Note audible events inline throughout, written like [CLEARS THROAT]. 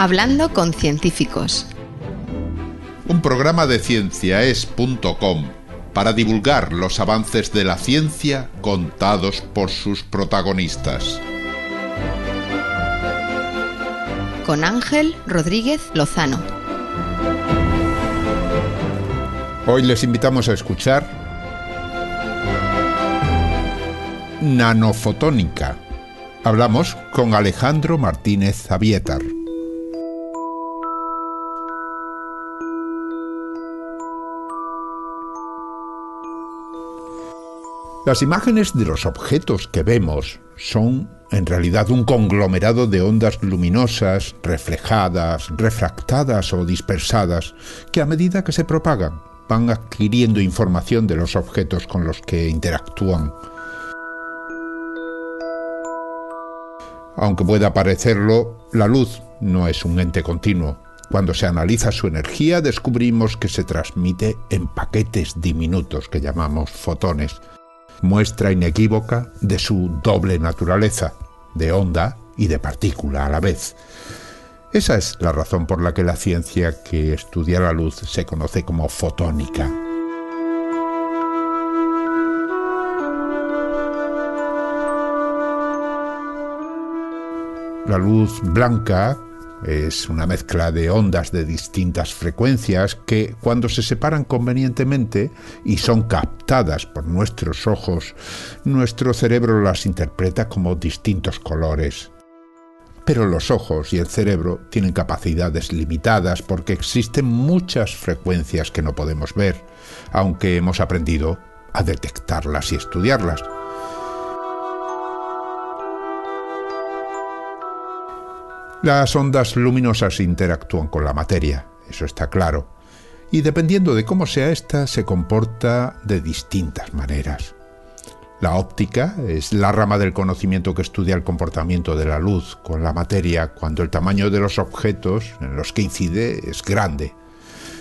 Hablando con científicos. Un programa de cienciaes.com para divulgar los avances de la ciencia contados por sus protagonistas. Con Ángel Rodríguez Lozano. Hoy les invitamos a escuchar Nanofotónica. Hablamos con Alejandro Martínez Avietar. Las imágenes de los objetos que vemos son en realidad un conglomerado de ondas luminosas, reflejadas, refractadas o dispersadas, que a medida que se propagan van adquiriendo información de los objetos con los que interactúan. Aunque pueda parecerlo, la luz no es un ente continuo. Cuando se analiza su energía descubrimos que se transmite en paquetes diminutos que llamamos fotones, muestra inequívoca de su doble naturaleza, de onda y de partícula a la vez. Esa es la razón por la que la ciencia que estudia la luz se conoce como fotónica. La luz blanca es una mezcla de ondas de distintas frecuencias que, cuando se separan convenientemente y son captadas por nuestros ojos, nuestro cerebro las interpreta como distintos colores. Pero los ojos y el cerebro tienen capacidades limitadas porque existen muchas frecuencias que no podemos ver, aunque hemos aprendido a detectarlas y estudiarlas. Las ondas luminosas interactúan con la materia, eso está claro, y dependiendo de cómo sea ésta, se comporta de distintas maneras. La óptica es la rama del conocimiento que estudia el comportamiento de la luz con la materia cuando el tamaño de los objetos en los que incide es grande.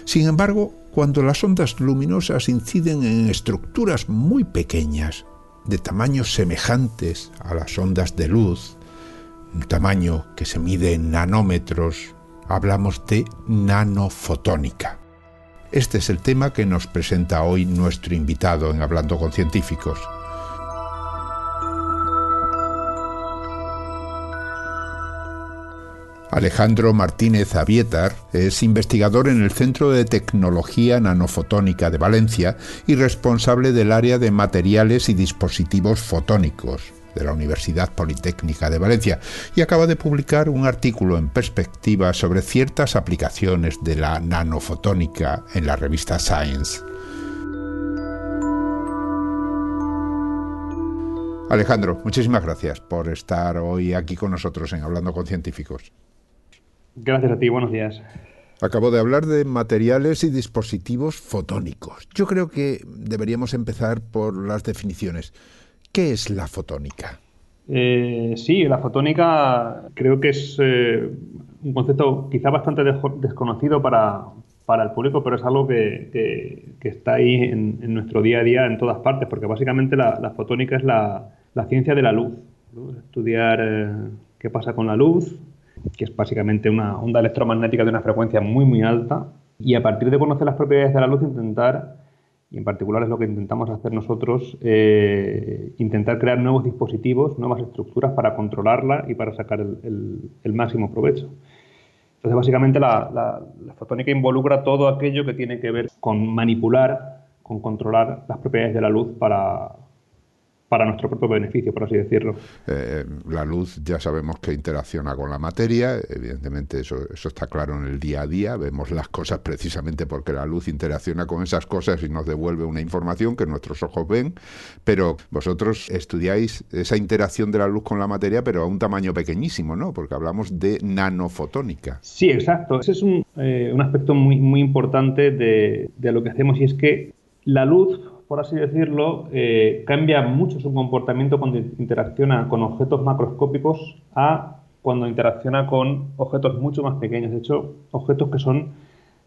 Sin embargo, cuando las ondas luminosas inciden en estructuras muy pequeñas, de tamaños semejantes a las ondas de luz, un tamaño que se mide en nanómetros, hablamos de nanofotónica. Este es el tema que nos presenta hoy nuestro invitado en Hablando con Científicos. Alejandro Martínez Avietar es investigador en el Centro de Tecnología Nanofotónica de Valencia y responsable del área de materiales y dispositivos fotónicos de la Universidad Politécnica de Valencia y acaba de publicar un artículo en perspectiva sobre ciertas aplicaciones de la nanofotónica en la revista Science. Alejandro, muchísimas gracias por estar hoy aquí con nosotros en Hablando con Científicos. Gracias a ti, buenos días. Acabo de hablar de materiales y dispositivos fotónicos. Yo creo que deberíamos empezar por las definiciones. ¿Qué es la fotónica? Eh, sí, la fotónica creo que es eh, un concepto quizá bastante desconocido para, el público, pero es algo que, está ahí en, nuestro día a día en todas partes, porque básicamente la, fotónica es la, ciencia de la luz. Estudiar eh, qué pasa con la luz, que es básicamente una onda electromagnética de una frecuencia muy, muy alta, y a partir de conocer las propiedades de la luz intentar y en particular es lo que intentamos hacer nosotros, eh, intentar crear nuevos dispositivos, nuevas estructuras para controlarla y para sacar el, máximo provecho. Entonces, básicamente la, la, fotónica involucra todo aquello que tiene que ver con manipular, con controlar las propiedades de la luz para, para nuestro propio beneficio, por así decirlo. Eh, la luz ya sabemos que interacciona con la materia, evidentemente eso, eso está claro en el día a día, vemos las cosas precisamente porque la luz interacciona con esas cosas y nos devuelve una información que nuestros ojos ven, pero vosotros estudiáis esa interacción de la luz con la materia, pero a un tamaño pequeñísimo, ¿no? Porque hablamos de nanofotónica. Sí, exacto. Ese es un, eh, un aspecto muy, muy importante de, de lo que hacemos y es que la luz por así decirlo, eh, cambia mucho su comportamiento cuando interacciona con objetos macroscópicos a cuando interacciona con objetos mucho más pequeños. De hecho, objetos que son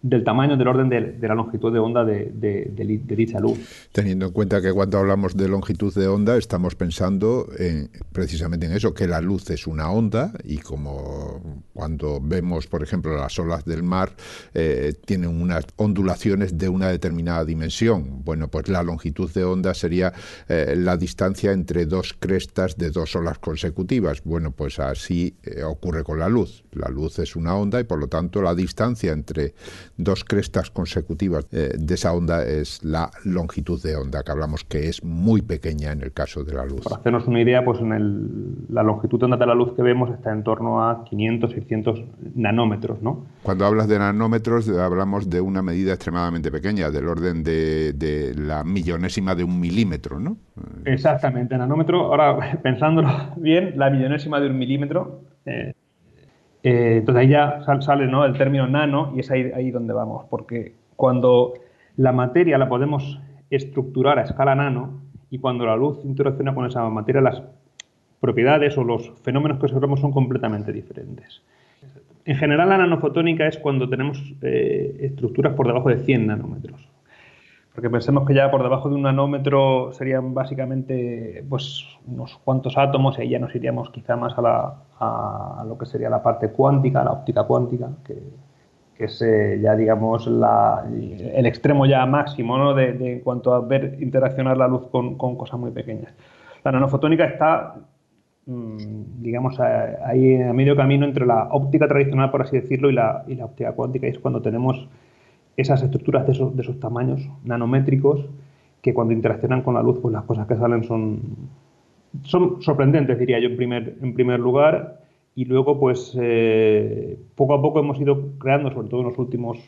del tamaño, del orden de, la longitud de onda de, dicha luz. Teniendo en cuenta que cuando hablamos de longitud de onda estamos pensando en, precisamente en eso, que la luz es una onda y como cuando vemos, por ejemplo, las olas del mar, eh, tienen unas ondulaciones de una determinada dimensión. Bueno, pues la longitud de onda sería eh, la distancia entre dos crestas de dos olas consecutivas. Bueno, pues así eh, ocurre con la luz. La luz es una onda y por lo tanto la distancia entre dos crestas consecutivas eh, de esa onda es la longitud de onda, que hablamos que es muy pequeña en el caso de la luz. Para hacernos una idea, pues en el, la longitud de onda de la luz que vemos está en torno a 500, 600 nanómetros, ¿no? Cuando hablas de nanómetros, hablamos de una medida extremadamente pequeña, del orden de, la millonésima de un milímetro, ¿no? Exactamente, nanómetro, ahora [LAUGHS] pensándolo bien, la millonésima de un milímetro. Eh, eh, entonces ahí ya sale ¿no? el término nano y es ahí, donde vamos, porque cuando la materia la podemos estructurar a escala nano y cuando la luz interacciona con esa materia, las propiedades o los fenómenos que observamos son completamente diferentes. En general, la nanofotónica es cuando tenemos eh, estructuras por debajo de 100 nanómetros. Porque pensemos que ya por debajo de un nanómetro serían básicamente pues, unos cuantos átomos y ahí ya nos iríamos quizá más a, la, a lo que sería la parte cuántica, la óptica cuántica, que, es eh, ya digamos la, el extremo ya máximo ¿no? de, en cuanto a ver interaccionar la luz con, con cosas muy pequeñas. La nanofotónica está mm, digamos, ahí a medio camino entre la óptica tradicional, por así decirlo, y la, y la óptica cuántica. Y es cuando tenemos esas estructuras de esos, de esos tamaños nanométricos que cuando interaccionan con la luz, pues las cosas que salen son, son sorprendentes, diría yo, en primer, en primer lugar. Y luego, pues, eh, poco a poco hemos ido creando, sobre todo en los últimos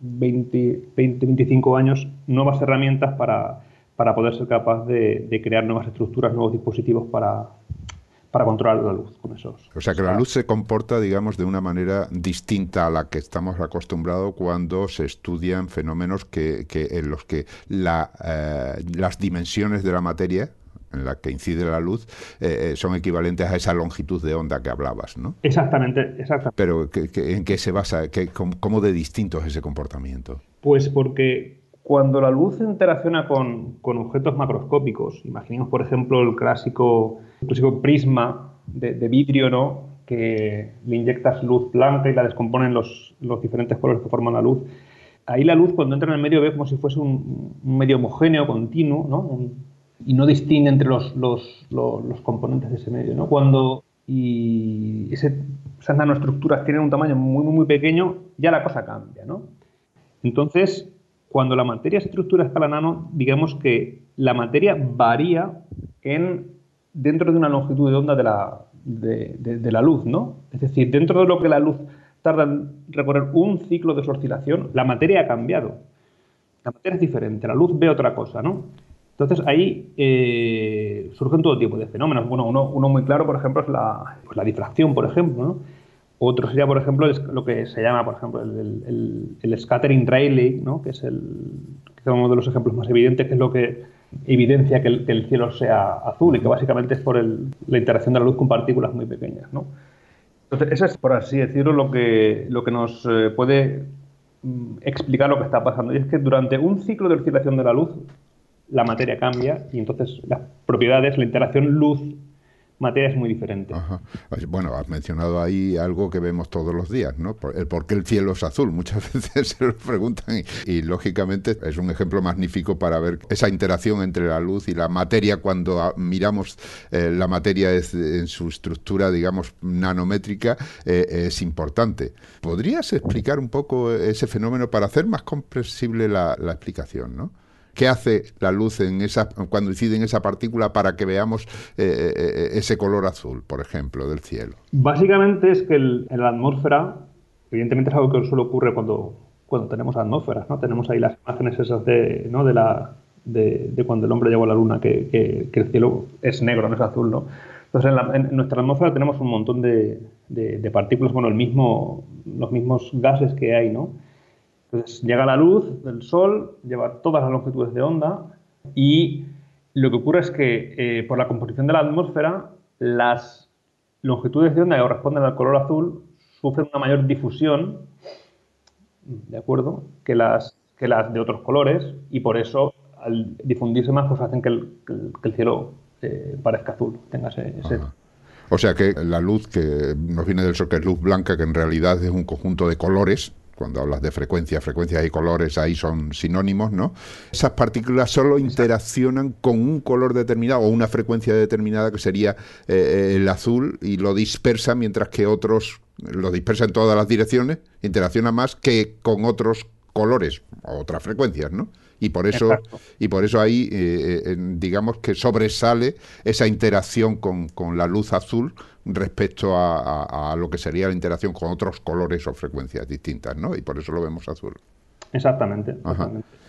20, 20 25 años, nuevas herramientas para, para poder ser capaz de, de crear nuevas estructuras, nuevos dispositivos para, para controlar la luz con esos. O sea que la luz se comporta, digamos, de una manera distinta a la que estamos acostumbrados cuando se estudian fenómenos que, en los que la, eh, las dimensiones de la materia en la que incide la luz eh, eh, son equivalentes a esa longitud de onda que hablabas, ¿no? Exactamente, exactamente. Pero ¿en qué se basa? cómo, de distinto es ese comportamiento? Pues porque cuando la luz interacciona con, con objetos macroscópicos, imaginemos por ejemplo el clásico inclusive prisma de, vidrio, ¿no? Que le inyectas luz blanca y la descomponen los, los diferentes colores que forman la luz. Ahí la luz cuando entra en el medio ve como si fuese un, medio homogéneo, continuo, ¿no? y no distingue entre los, los, los, componentes de ese medio, ¿no? Cuando y esas nanoestructuras tienen un tamaño muy, muy, muy pequeño, ya la cosa cambia, ¿no? Entonces, cuando la materia se estructura escala nano, digamos que la materia varía en dentro de una longitud de onda de la, de, la luz, ¿no? Es decir, dentro de lo que la luz tarda en recorrer un ciclo de su oscilación, la materia ha cambiado. La materia es diferente, la luz ve otra cosa, ¿no? Entonces ahí eh, surgen todo tipo de fenómenos. Bueno, uno, muy claro, por ejemplo, es la, pues la difracción, por ejemplo, ¿no? Otro sería, por ejemplo, lo que se llama, por ejemplo, el, el, scattering Rayleigh, ¿no? que es, el, que uno de los ejemplos más evidentes, que es lo que evidencia que el, cielo sea azul y que básicamente es por la interacción de la luz con partículas muy pequeñas. ¿no? Entonces, eso es, por así decirlo, lo que, lo que nos eh, puede mm, explicar lo que está pasando. Y es que durante un ciclo de oscilación de la luz, la materia cambia y entonces las propiedades, la interacción luz materia es muy diferente. Bueno, has mencionado ahí algo que vemos todos los días, ¿no? El por qué el cielo es azul. [LAUGHS] Muchas veces se lo preguntan y, lógicamente es un ejemplo magnífico para ver esa interacción entre la luz y la materia cuando miramos eh, la materia en su estructura, digamos, nanométrica, eh, es importante. ¿Podrías explicar un poco ese fenómeno para hacer más comprensible la explicación, ¿no? ¿Qué hace la luz cuando incide en esa partícula para que veamos eh, eh, eh, ese color azul, por ejemplo, del cielo? Básicamente es que en la atmósfera, evidentemente es algo que solo ocurre cuando, cuando tenemos atmósferas, ¿no? Tenemos ahí las imágenes esas de, ¿no? de, la, de, cuando el hombre llegó a la luna, que, el cielo es negro, no es azul, ¿no? Entonces, en, nuestra atmósfera tenemos un montón de, de, partículas, bueno, los mismos gases que hay, ¿no? Entonces llega la luz del Sol, lleva todas las longitudes de onda y lo que ocurre es que eh, por la composición de la atmósfera, las longitudes de onda que corresponden al color azul sufren una mayor difusión ¿de acuerdo? Que las, que las de otros colores y por eso al difundirse más pues hacen que el, cielo eh, parezca azul, tenga ese, O sea que la luz que nos viene del sol, que es luz blanca, que en realidad es un conjunto de colores, cuando hablas de frecuencia, frecuencias y colores ahí son sinónimos, ¿no? Esas partículas solo interaccionan con un color determinado o una frecuencia determinada que sería eh, el azul y lo dispersa mientras que otros lo dispersa en todas las direcciones, interacciona más que con otros colores o otras frecuencias, ¿no? y por eso y por eso ahí eh, eh, digamos que sobresale esa interacción con, con la luz azul respecto a, lo que sería la interacción con otros colores o frecuencias distintas, ¿no? Y por eso lo vemos azul. Exactamente.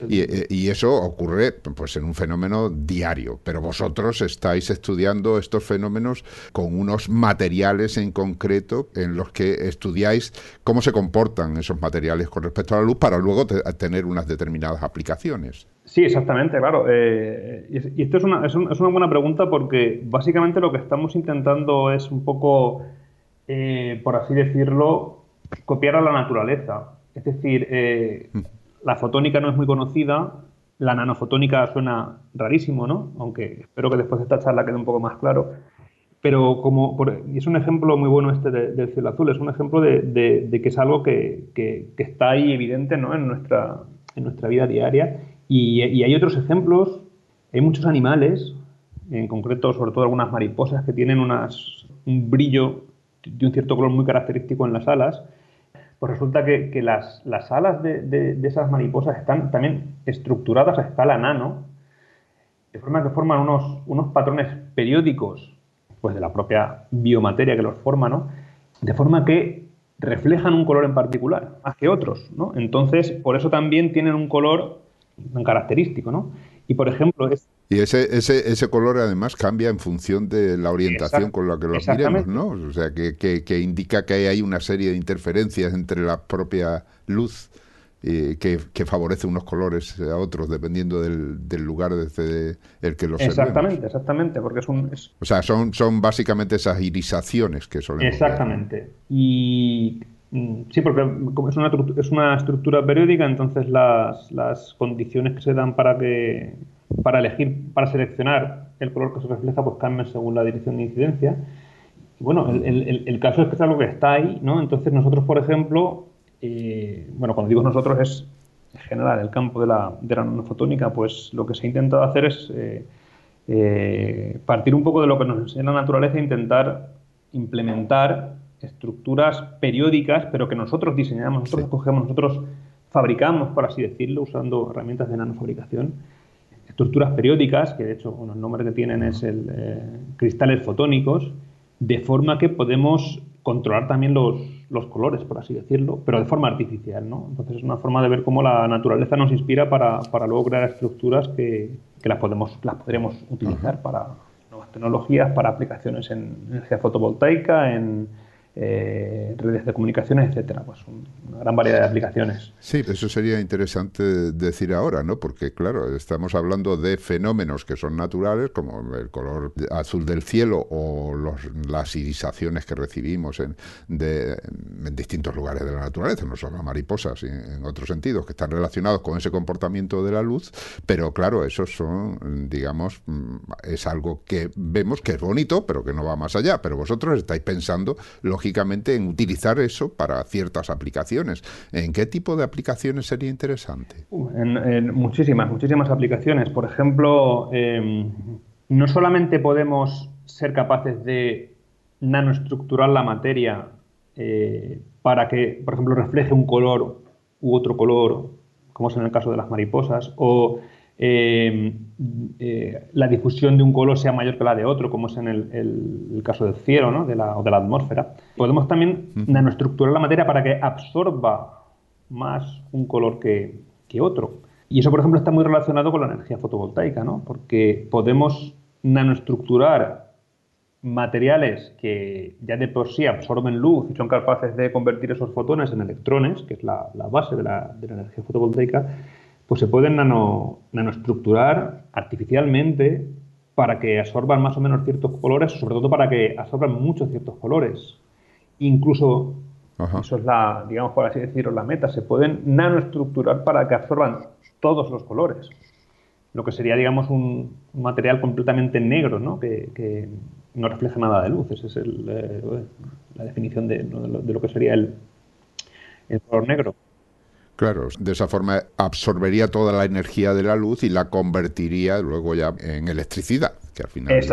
Eh, y, eso ocurre pues en un fenómeno diario, pero vosotros estáis estudiando estos fenómenos con unos materiales en concreto en los que estudiáis cómo se comportan esos materiales con respecto a la luz para luego tener unas determinadas aplicaciones. Sí, exactamente, claro. Eh, y esto es una, es, una buena pregunta porque básicamente lo que estamos intentando es un poco, eh, por así decirlo, copiar a la naturaleza. Es decir, eh, la fotónica no es muy conocida, la nanofotónica suena rarísimo, ¿no? Aunque espero que después de esta charla quede un poco más claro. Pero como, y es un ejemplo muy bueno este del cielo azul, es un ejemplo de, que es algo que, está ahí evidente ¿no? en, nuestra, en nuestra vida diaria. Y, y, hay otros ejemplos, hay muchos animales, en concreto sobre todo algunas mariposas que tienen unas, un brillo de un cierto color muy característico en las alas, pues resulta que, las, alas de, esas mariposas están también estructuradas a escala nano, de forma que forman unos, unos patrones periódicos pues de la propia biomateria que los forma, ¿no? De forma que reflejan un color en particular, más que otros, ¿no? Entonces, por eso también tienen un color característico, ¿no? Y, por ejemplo, es, y ese, ese, ese color además cambia en función de la orientación con la que los miremos, ¿no? O sea, que, que, indica que hay una serie de interferencias entre la propia luz eh, que, que, favorece unos colores a otros dependiendo del, del lugar desde el que los Exactamente, exactamente, porque es un... O sea, son, son básicamente esas irisaciones que solemos Exactamente. Y Sí, porque es una, es una estructura periódica, entonces las, las condiciones que se dan para que para elegir, para seleccionar el color que se refleja, pues cambian según la dirección de incidencia. Y bueno, el, caso es que es algo que está ahí, ¿no? Entonces nosotros, por ejemplo, eh, bueno, cuando digo nosotros es en general el campo de la, de la nanofotónica, pues lo que se ha intentado hacer es eh, eh, partir un poco de lo que nos enseña la naturaleza e intentar implementar estructuras periódicas, pero que nosotros diseñamos, nosotros cogemos, nosotros fabricamos, por así decirlo, usando herramientas de nanofabricación estructuras periódicas, que de hecho el nombre que tienen es el eh, cristales fotónicos, de forma que podemos controlar también los, los, colores, por así decirlo, pero de forma artificial, ¿no? Entonces es una forma de ver cómo la naturaleza nos inspira para, para luego crear estructuras que, que, las, podemos, las podremos utilizar para nuevas tecnologías, para aplicaciones en energía fotovoltaica, en eh, redes de comunicaciones, etcétera. Pues una gran variedad de aplicaciones. Sí, eso sería interesante decir ahora, ¿no? Porque, claro, estamos hablando de fenómenos que son naturales, como el color azul del cielo o las irisaciones que recibimos en, en distintos lugares de la naturaleza, no solo mariposas, y en otros sentidos, que están relacionados con ese comportamiento de la luz, pero claro, esos son, digamos, mm, es algo que vemos que es bonito, pero que no va más allá. Pero vosotros estáis pensando, lógicamente, en utilizar eso para ciertas aplicaciones. ¿En qué tipo de aplicaciones sería interesante? En, muchísimas, muchísimas aplicaciones. Por ejemplo, em, no solamente podemos ser capaces de nanoestructurar la materia eh, para que, por ejemplo, refleje un color u otro color, como es en el caso de las mariposas, o eh, eh, la difusión de un color sea mayor que la de otro, como es en el, caso del cielo ¿no? de la, o de la atmósfera. Podemos también nanoestructurar la materia para que absorba más un color que, que, otro. Y eso, por ejemplo, está muy relacionado con la energía fotovoltaica, ¿no? porque podemos nanoestructurar materiales que ya de por sí absorben luz y son capaces de convertir esos fotones en electrones, que es la, la base de la, de la energía fotovoltaica, pues se pueden nano, nanoestructurar artificialmente para que absorban más o menos ciertos colores, sobre todo para que absorban muchos ciertos colores. Incluso Eso es la, digamos, por así decirlo, la meta. Se pueden nanoestructurar para que absorban todos los colores. Lo que sería, digamos, un, material completamente negro, ¿no? Que, no refleja nada de luz. Esa es eh, la definición de, lo que sería el, el color negro. Claro, de esa forma absorbería toda la energía de la luz y la convertiría luego ya en electricidad, que al final Es,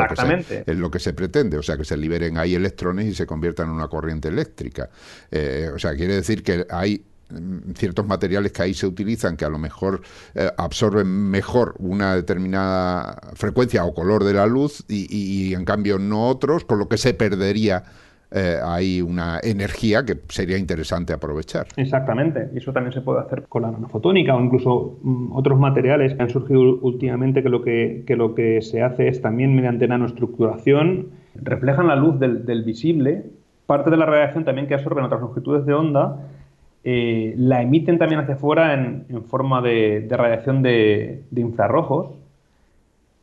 lo que se, pretende, o sea, que se liberen ahí electrones y se conviertan en una corriente eléctrica. Eh, o sea, quiere decir que hay mm, ciertos materiales que ahí se utilizan que a lo mejor eh, absorben mejor una determinada frecuencia o color de la luz y en cambio no otros, con lo que se perdería eh, hay una energía que sería interesante aprovechar. Exactamente, y eso también se puede hacer con la nanofotónica o incluso mm, otros materiales que han surgido últimamente que lo que, lo que se hace es también mediante nanoestructuración reflejan la luz del, visible, parte de la radiación también que absorben otras longitudes de onda, eh, la emiten también hacia afuera en, forma de, radiación de infrarrojos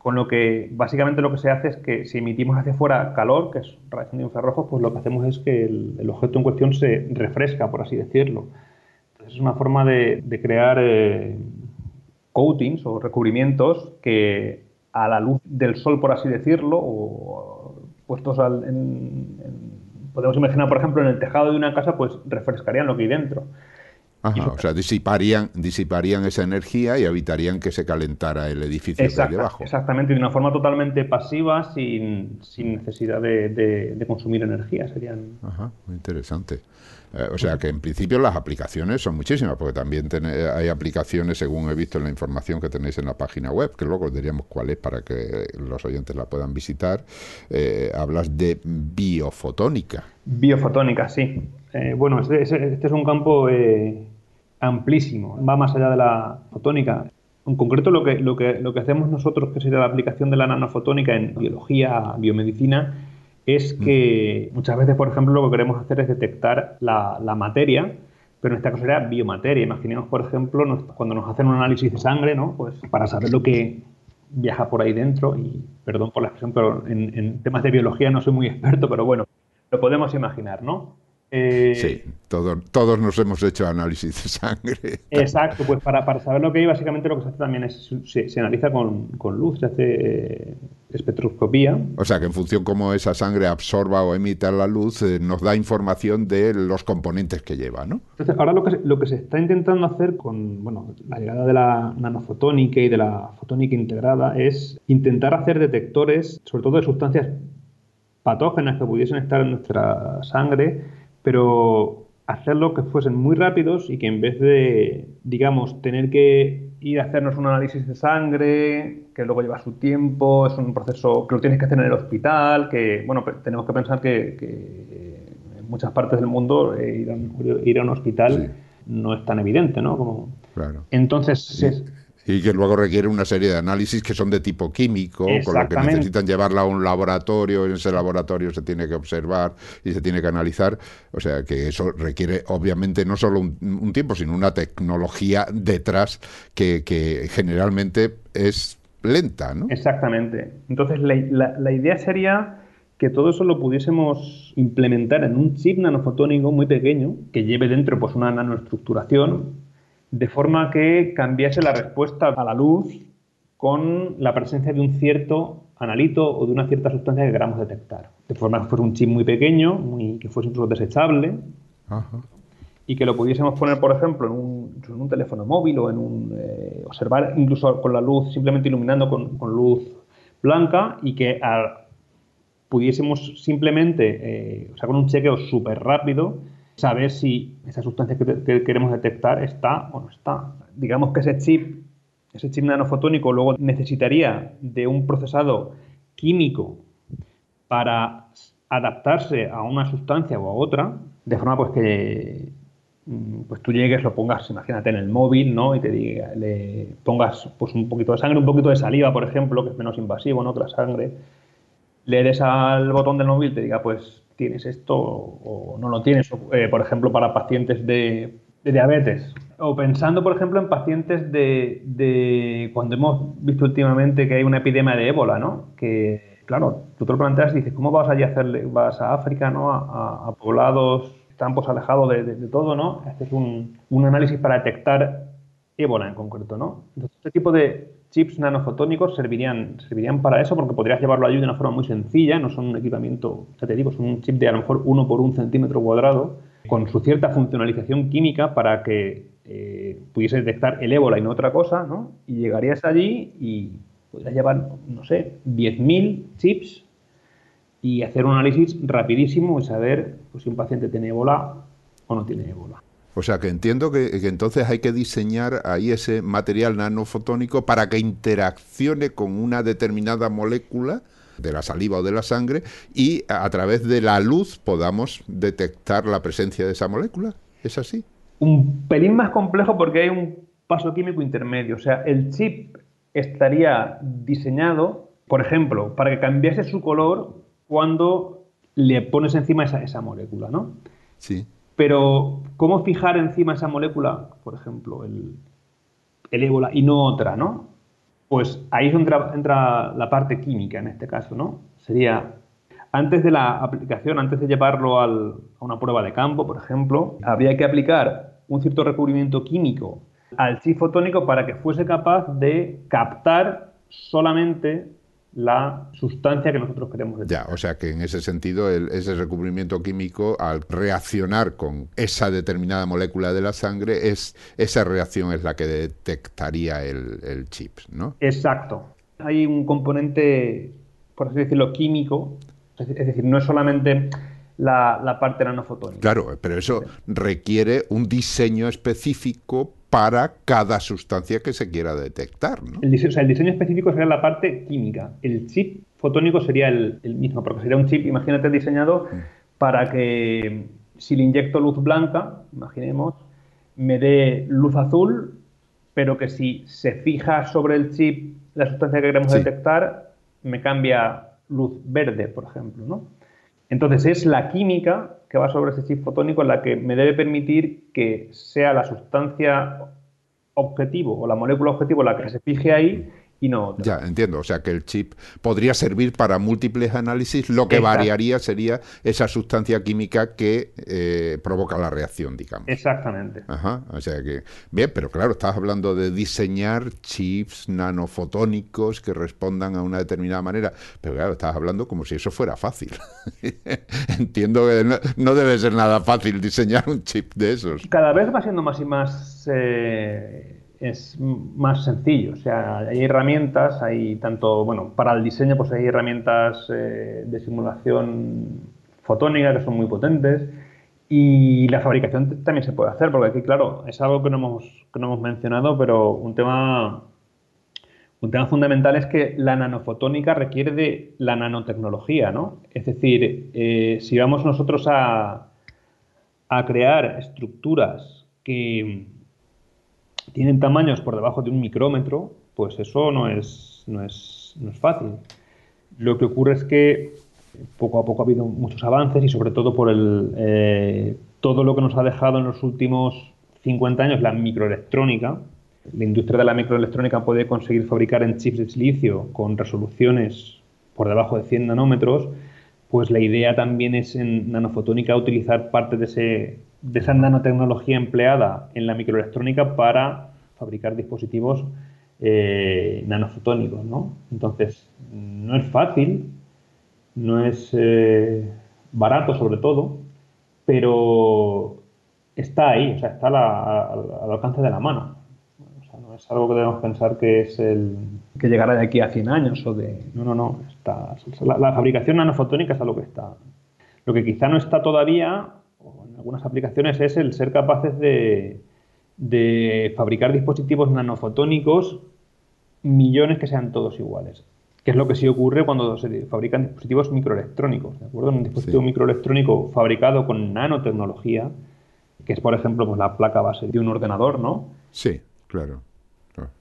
con lo que básicamente lo que se hace es que si emitimos hacia afuera calor, que es radiación de infrarrojos, pues lo que hacemos es que el, objeto en cuestión se refresca, por así decirlo. Es una forma de, crear eh, coatings o recubrimientos que a la luz del sol, por así decirlo, o puestos en, podemos imaginar, por ejemplo, en el tejado de una casa, pues refrescarían lo que hay dentro o sea, disiparían, disiparían esa energía y evitarían que se calentara el edificio de debajo. Exactamente, de una forma totalmente pasiva, sin, necesidad de, consumir energía. Serían... Ajá, muy interesante. Eh, o sea que en principio las aplicaciones son muchísimas, porque también hay aplicaciones, según he visto en la información que tenéis en la página web, que luego diríamos cuál es para que los oyentes la puedan visitar. Eh, hablas de biofotónica. Biofotónica, sí. Eh, bueno, este, este, es un campo amplísimo, va más allá de la fotónica. En concreto, lo que, lo que, lo que hacemos nosotros, que sería la aplicación de la nanofotónica en biología, biomedicina, es que muchas veces, por ejemplo, lo que queremos hacer es detectar la, materia, pero en este caso sería biomateria. Imaginemos, por ejemplo, cuando nos hacen un análisis de sangre, ¿no? Pues para saber lo que viaja por ahí dentro, y perdón por la expresión, pero en, en temas de biología no soy muy experto, pero bueno, lo podemos imaginar, ¿no? Eh, sí, todos nos hemos hecho análisis de sangre. Exacto, pues para, saber lo que hay, básicamente lo que se hace también es, se, analiza con, luz, se hace eh, espectroscopía. O sea que en función cómo esa sangre absorba o emita la luz, eh, nos da información de los componentes que lleva, ¿no? Entonces, ahora lo que, lo que se está intentando hacer con bueno, la llegada de la nanofotónica y de la fotónica integrada es intentar hacer detectores, sobre todo de sustancias patógenas que pudiesen estar en nuestra sangre, pero hacerlo que fuesen muy rápidos y que en vez de, digamos, tener que ir a hacernos un análisis de sangre, que luego lleva su tiempo, es un proceso que lo tienes que hacer en el hospital, que, bueno, tenemos que pensar que, en muchas partes del mundo eh, ir, a, un hospital no es tan evidente, ¿no? Como, claro. Entonces, y que luego requiere una serie de análisis que son de tipo químico, con lo que necesitan llevarla a un laboratorio, en ese laboratorio se tiene que observar y se tiene que analizar. O sea que eso requiere, obviamente, no solo un, tiempo, sino una tecnología detrás que, generalmente es lenta, ¿no? Exactamente. Entonces, la, la idea sería que todo eso lo pudiésemos implementar en un chip nanofotónico muy pequeño que lleve dentro pues una nanoestructuración de forma que cambiase la respuesta a la luz con la presencia de un cierto analito o de una cierta sustancia que queramos detectar. De forma que fuese un chip muy pequeño, muy, que fuese incluso desechable, y que lo pudiésemos poner, por ejemplo, en un, teléfono móvil o en un. Eh, observar incluso con la luz, simplemente iluminando con, luz blanca, y que pudiésemos simplemente, eh, o sea, con un chequeo súper rápido, saber si esa sustancia que, queremos detectar está o no está. Digamos que ese chip, ese chip nanofotónico luego necesitaría de un procesado químico para adaptarse a una sustancia o a otra, de forma pues que mm, pues tú llegues, lo pongas, imagínate en el móvil, ¿no? Y te diga, le pongas pues un poquito de sangre, un poquito de saliva, por ejemplo, que es menos invasivo, ¿no? Que la sangre. Le des al botón del móvil y te diga, pues tienes esto o no lo tienes, eh, por ejemplo, para pacientes de, diabetes. O pensando, por ejemplo, en pacientes de, cuando hemos visto últimamente que hay una epidemia de ébola, ¿no? Que, claro, tú te lo planteas y dices, ¿cómo vas allí a hacerle, vas a África, ¿no? A, poblados campos alejados de, todo, ¿no? Este es un, un, análisis para detectar ébola en concreto, ¿no? Entonces, este tipo de chips nanofotónicos servirían, servirían para eso porque podrías llevarlo allí de una forma muy sencilla, no son un equipamiento, ya te digo, son un chip de a lo mejor uno por un centímetro cuadrado, con su cierta funcionalización química para que eh, pudiese detectar el ébola y no otra cosa, ¿no? Y llegarías allí y podrías llevar, no sé, 10.000 chips y hacer un análisis rapidísimo y saber pues, si un paciente tiene ébola o no tiene ébola. O sea que entiendo que, entonces hay que diseñar ahí ese material nanofotónico para que interaccione con una determinada molécula de la saliva o de la sangre y a, través de la luz podamos detectar la presencia de esa molécula. ¿Es así? Un pelín más complejo porque hay un paso químico intermedio. O sea, el chip estaría diseñado, por ejemplo, para que cambiase su color cuando le pones encima esa, esa molécula, ¿no? Sí. Pero, ¿cómo fijar encima esa molécula, por ejemplo, el, ébola y no otra, ¿no? Pues ahí entra, entra la parte química en este caso, ¿no? Sería, antes de la aplicación, antes de llevarlo a una prueba de campo, por ejemplo, habría que aplicar un cierto recubrimiento químico al chip fotónico para que fuese capaz de captar solamente la sustancia que nosotros queremos detectar. Ya, o sea que en ese sentido ese recubrimiento químico al reaccionar con esa determinada molécula de la sangre es esa reacción es la que detectaría el, chip, ¿no? Exacto. Hay un componente, por así decirlo, químico, es decir, no es solamente la, la parte nanofotónica. Claro, pero eso requiere un diseño específico para cada sustancia que se quiera detectar. ¿no? El, diseño, o sea, el diseño específico sería la parte química. El chip fotónico sería el, mismo, porque sería un chip, imagínate, diseñado mm. para que si le inyecto luz blanca, imaginemos, me dé luz azul, pero que si se fija sobre el chip la sustancia que queremos detectar, me cambia luz verde, por ejemplo. ¿no? Entonces es la química que va sobre ese chip fotónico la que me debe permitir que sea la sustancia objetivo o la molécula objetivo la que se fije ahí y no Ya, entiendo. O sea que el chip podría servir para múltiples análisis. Lo que variaría sería esa sustancia química que eh, provoca la reacción, digamos. Exactamente. Ajá. O sea que. Bien, pero claro, estás hablando de diseñar chips nanofotónicos que respondan a una determinada manera. Pero claro, estás hablando como si eso fuera fácil. [LAUGHS] Entiendo que no, debe ser nada fácil diseñar un chip de esos. Cada vez va siendo más y más. Eh, es más sencillo. O sea, hay herramientas, hay tanto, bueno, para el diseño pues hay herramientas eh, de simulación fotónica que son muy potentes y la fabricación también se puede hacer, porque aquí, claro, es algo que no hemos, que no hemos mencionado, pero un tema, un tema fundamental es que la nanofotónica requiere de la nanotecnología, ¿no? Es decir, eh, si vamos nosotros a, a crear estructuras que tienen tamaños por debajo de un micrómetro, pues eso no es, no es, no es fácil. Lo que ocurre es que poco a poco ha habido muchos avances y sobre todo por el, eh, todo lo que nos ha dejado en los últimos 50 años la microelectrónica. La industria de la microelectrónica puede conseguir fabricar en chips de silicio con resoluciones por debajo de 100 nanómetros, pues la idea también es en nanofotónica utilizar parte de ese de esa nanotecnología empleada en la microelectrónica para fabricar dispositivos eh, nanofotónicos, ¿no? Entonces, no es fácil, no es eh, barato sobre todo, pero está ahí, o sea, está al alcance de la mano. O sea, no es algo que debemos pensar que es el que llegará de aquí a 100 años o de... No, no, no. Está, la, la fabricación nanofotónica es algo que está. Lo que quizá no está todavía algunas aplicaciones es el ser capaces de, fabricar dispositivos nanofotónicos millones que sean todos iguales. Que es lo que sí ocurre cuando se fabrican dispositivos microelectrónicos. ¿De acuerdo? Un dispositivo microelectrónico fabricado con nanotecnología, que es, por ejemplo, pues, la placa base de un ordenador, ¿no? Sí, claro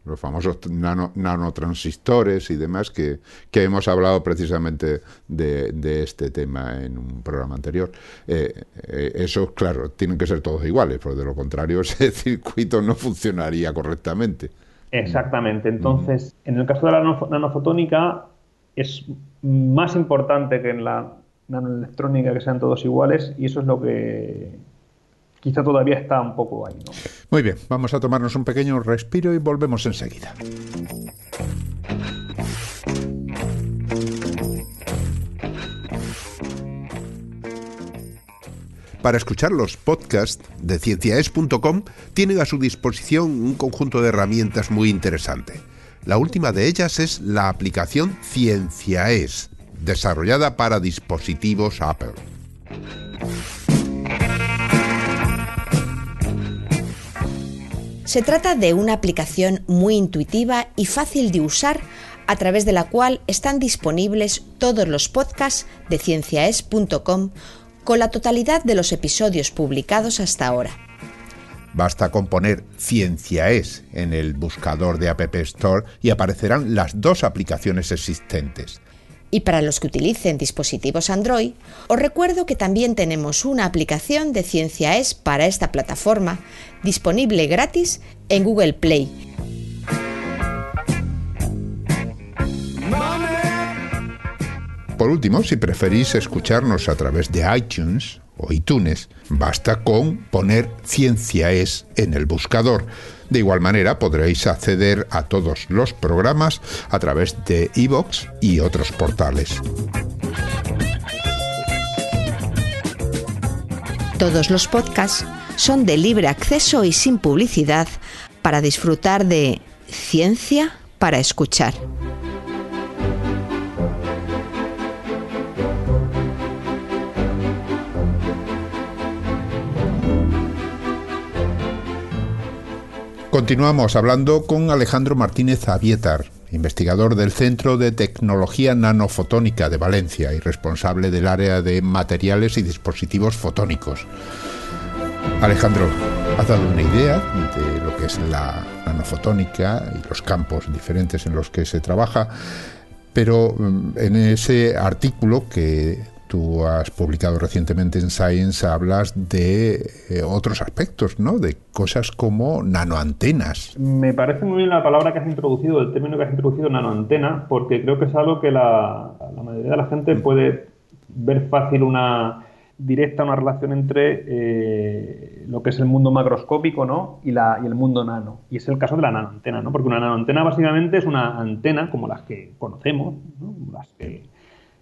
los famosos nanotransistores y demás que, hemos hablado precisamente de, este tema en un programa anterior. Eh, eh, esos, claro, tienen que ser todos iguales, porque de lo contrario [LAUGHS] ese circuito no funcionaría correctamente. Exactamente. Entonces, en el caso de la nanofotónica es más importante que en la nanoelectrónica que sean todos iguales y eso es lo que quizá todavía está un poco ahí. ¿no? Muy bien, vamos a tomarnos un pequeño respiro y volvemos enseguida. Para escuchar los podcasts de cienciaes.com tienen a su disposición un conjunto de herramientas muy interesante. La última de ellas es la aplicación Cienciaes, desarrollada para dispositivos Apple. Se trata de una aplicación muy intuitiva y fácil de usar a través de la cual están disponibles todos los podcasts de cienciaes.com con la totalidad de los episodios publicados hasta ahora. Basta con poner Ciencia es en el buscador de App Store y aparecerán las dos aplicaciones existentes. Y para los que utilicen dispositivos Android, os recuerdo que también tenemos una aplicación de Ciencia es para esta plataforma, disponible gratis en Google Play. Por último, si preferís escucharnos a través de iTunes o iTunes, basta con poner Ciencia es en el buscador. De igual manera podréis acceder a todos los programas a través de iVoox y otros portales. Todos los podcasts son de libre acceso y sin publicidad para disfrutar de ciencia para escuchar. Continuamos hablando con Alejandro Martínez Avietar, investigador del Centro de Tecnología Nanofotónica de Valencia y responsable del área de materiales y dispositivos fotónicos. Alejandro, has dado una idea de lo que es la nanofotónica y los campos diferentes en los que se trabaja, pero mm, en ese artículo que tú has publicado recientemente en Science, hablas de eh, otros aspectos, ¿no? De cosas como nanoantenas. Me parece muy bien la palabra que has introducido, el término que has introducido, nanoantena, porque creo que es algo que la, mayoría de la gente mm. puede ver fácil una directa una relación entre eh, lo que es el mundo macroscópico ¿no? y, la, y el mundo nano. Y es el caso de la nanoantena, ¿no? porque una nanoantena básicamente es una antena como las que conocemos, ¿no? las que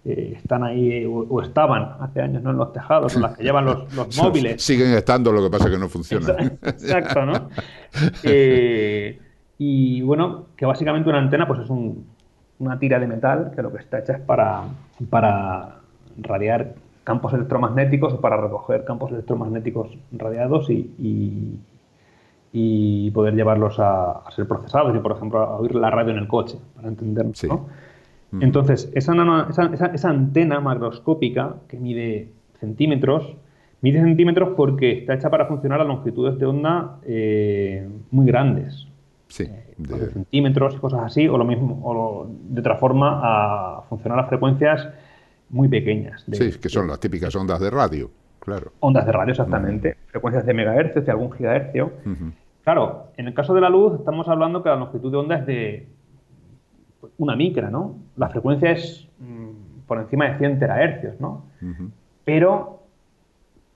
eh, están ahí o, estaban hace años ¿no? en los tejados, en las que llevan los, [LAUGHS] móviles. Siguen estando, lo que pasa es que no funcionan. Exacto, ¿no? [LAUGHS] Eh, y bueno, que básicamente una antena pues es una tira de metal que lo que está hecha es para, para radiar campos electromagnéticos o para recoger campos electromagnéticos radiados y, y, poder llevarlos a, ser procesados y, por ejemplo, a oír la radio en el coche, para entendernos, ¿no? Entonces, esa, esa, antena macroscópica que mide centímetros, mide centímetros porque está hecha para funcionar a longitudes de onda eh, muy grandes. Sí, eh, centímetros y cosas así, o lo mismo, o de otra forma a funcionar a frecuencias muy pequeñas. sí, que son las típicas ondas de radio, claro. Ondas de radio, exactamente. Frecuencias de megahercios, de algún gigahercio. Claro, en el caso de la luz estamos hablando que la longitud de onda es de una micra, ¿no? La frecuencia es mm, por encima de 100 terahercios, ¿no? Pero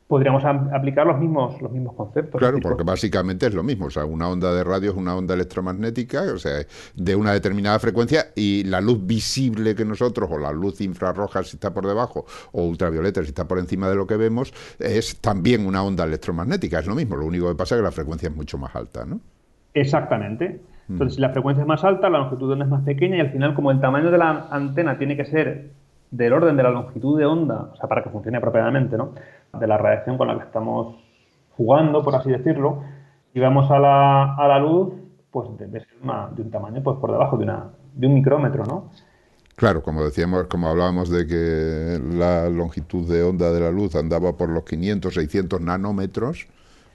podríamos aplicar los mismos, los mismos conceptos. Claro, porque básicamente es lo mismo. O sea, una onda de radio es una onda electromagnética, o sea, de una determinada frecuencia, y la luz visible que nosotros, o la luz infrarroja si está por debajo, o ultravioleta si está por encima de lo que vemos, es también una onda electromagnética. Es lo mismo. Lo único que pasa es que la frecuencia es mucho más alta, ¿no? Exactamente. Entonces, si la frecuencia es más alta, la longitud de onda es más pequeña y al final, como el tamaño de la antena tiene que ser del orden de la longitud de onda, o sea, para que funcione apropiadamente, ¿no? De la radiación con la que estamos jugando, por así decirlo, y vamos a la, a la luz, pues debe ser de un tamaño pues por debajo de, una, de un micrómetro, ¿no? Claro, como decíamos, como hablábamos de que la longitud de onda de la luz andaba por los 500, 600 nanómetros,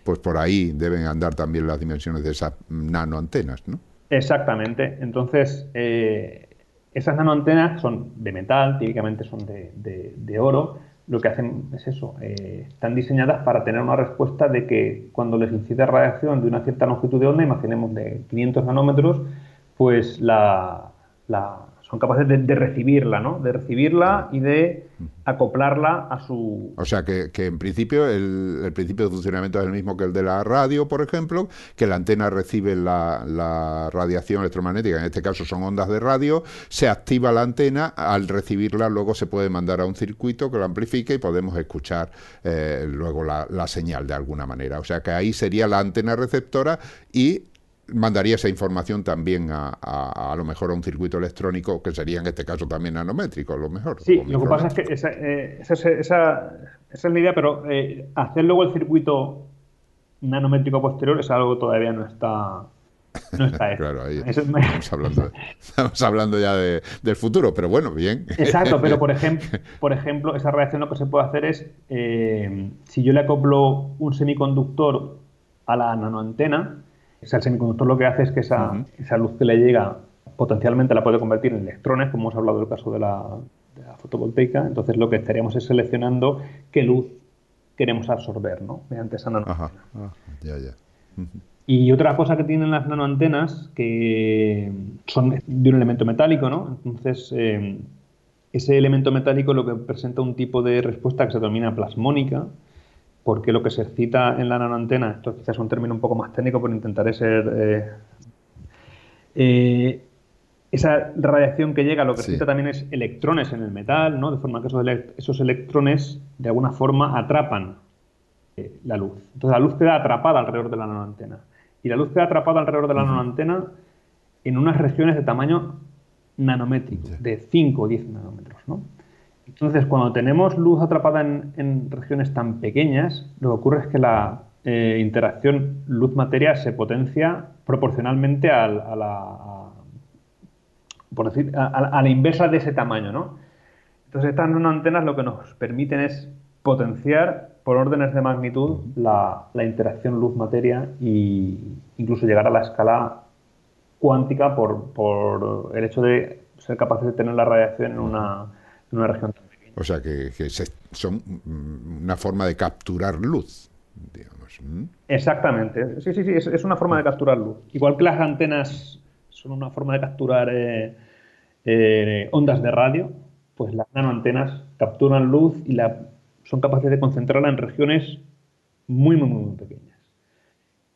pues por ahí deben andar también las dimensiones de esas nanoantenas, ¿no? Exactamente. Entonces, eh, esas nanoantenas son de metal, típicamente son de, oro. Lo que hacen es eso, eh, están diseñadas para tener una respuesta de que cuando les incide radiación de una cierta longitud de onda, imaginemos de 500 nanómetros, pues la, son capaces de, recibirla, ¿no? De recibirla y de acoplarla a su... O sea, que, en principio el, principio de funcionamiento es el mismo que el de la radio, por ejemplo, que la antena recibe la, radiación electromagnética, en este caso son ondas de radio, se activa la antena, al recibirla luego se puede mandar a un circuito que lo amplifique y podemos escuchar eh, luego la, la señal de alguna manera. O sea, que ahí sería la antena receptora y mandaría esa información también a, a, lo mejor a un circuito electrónico que sería en este caso también nanométrico, a lo mejor. Sí, lo que pasa es que esa, eh, esa, es la idea, pero eh, hacer luego el circuito nanométrico posterior es algo que todavía no está. No está [LAUGHS] claro, ahí estamos, hablando, estamos hablando ya del futuro, pero bueno, bien. Exacto, pero por [LAUGHS] ejemplo, por ejemplo, esa reacción lo que se puede hacer es, eh, si yo le acoplo un semiconductor a la nanoantena, el semiconductor lo que hace es que esa, esa, luz que le llega potencialmente la puede convertir en electrones, como hemos hablado del caso de la, fotovoltaica. Entonces lo que estaríamos es seleccionando qué luz queremos absorber ¿no? mediante esa nanoantena. ya, ya. Y otra cosa que tienen las nanoantenas, que son de un elemento metálico, ¿no? Entonces, eh, ese elemento metálico lo que presenta un tipo de respuesta que se denomina plasmónica, porque lo que se excita en la nanoantena, esto quizás es un término un poco más técnico, pero intentaré ser... Eh, eh, esa radiación que llega lo que excita también es electrones en el metal, ¿no? de forma que esos, electrones de alguna forma atrapan eh, la luz. Entonces la luz queda atrapada alrededor de la nanoantena. Y la luz queda atrapada alrededor de la nanoantena en unas regiones de tamaño nanométrico, de 5 o 10 nanómetros. ¿no? Entonces, cuando tenemos luz atrapada en, regiones tan pequeñas, lo que ocurre es que la eh, interacción luz-materia se potencia proporcionalmente a, la, por decir, a, la inversa de ese tamaño, ¿no? Entonces, estas nanoantenas lo que nos permiten es potenciar por órdenes de magnitud la, interacción luz-materia e incluso llegar a la escala cuántica por, por el hecho de ser capaces de tener la radiación en una en una región. O sea, que, son una forma de capturar luz, digamos. Exactamente. Sí, sí, sí, es, una forma de capturar luz. Igual que las antenas son una forma de capturar eh, eh, ondas de radio, pues las nanoantenas capturan luz y la, son capaces de concentrarla en regiones muy, muy, muy, pequeñas.